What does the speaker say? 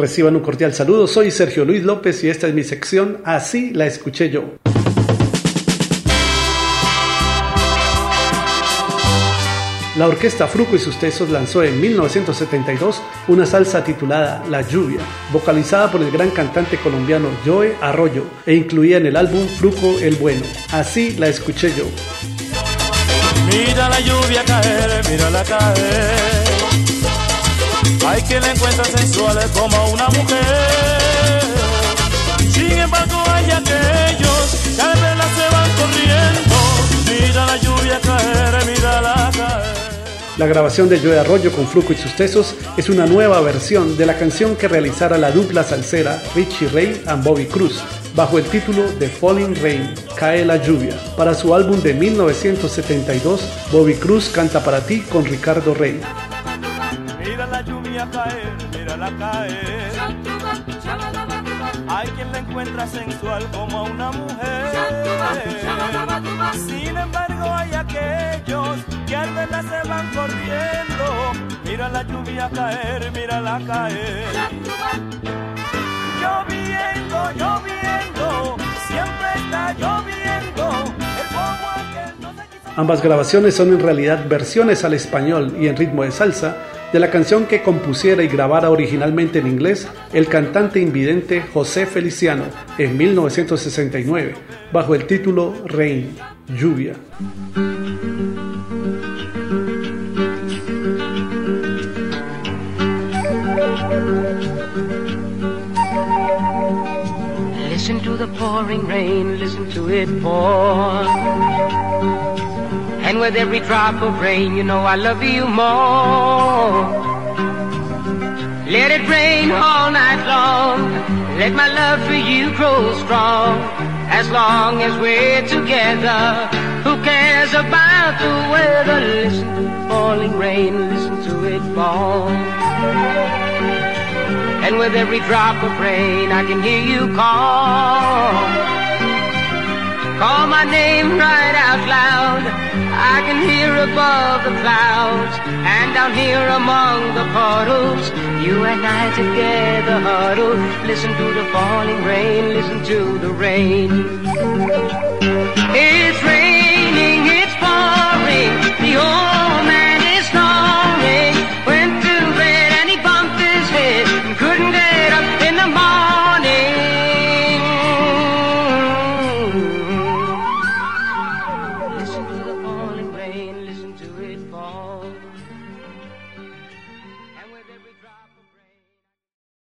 Reciban un cordial saludo, soy Sergio Luis López y esta es mi sección Así la escuché yo. La orquesta Fruco y sus Tesos lanzó en 1972 una salsa titulada La Lluvia, vocalizada por el gran cantante colombiano Joe Arroyo e incluía en el álbum Fruco el Bueno. Así la escuché yo. Mira la lluvia caer, mírala caer. Hay quien la encuentra sensual como una mujer. Sin embargo, hay aquellos que al verla se van corriendo. Mira la lluvia caer, mírala caer. La grabación de Joe Arroyo con Fruco y sus Tesos es una nueva versión de la canción que realizara la dupla salsera Richie Ray and Bobby Cruz bajo el título de Falling Rain, Cae la lluvia. Para su álbum de 1972, Bobby Cruz canta para ti con Ricardo Rey. Mira la lluvia caer, mírala caer. Hay quien la encuentra sensual como una mujer. Sin embargo, hay aquellos que al verla se van corriendo. Mira la lluvia caer, mírala caer. Lloviendo, lloviendo, siempre está lloviendo. Ambas grabaciones son en realidad versiones al español y en ritmo de salsa de la canción que compusiera y grabara originalmente en inglés el cantante invidente José Feliciano en 1969, bajo el título Rain, Lluvia. Listen to the pouring rain, listen to it pour. And with every drop of rain, you know I love you more. Let it rain all night long. Let my love for you grow strong. As long as we're together, who cares about the weather? Listen to the falling rain, listen to it fall. And with every drop of rain, I can hear you call. Call my name right out loud. I can hear above the clouds and down here among the puddles. You and I together huddle. Listen to the falling rain. Listen to the rain. fall.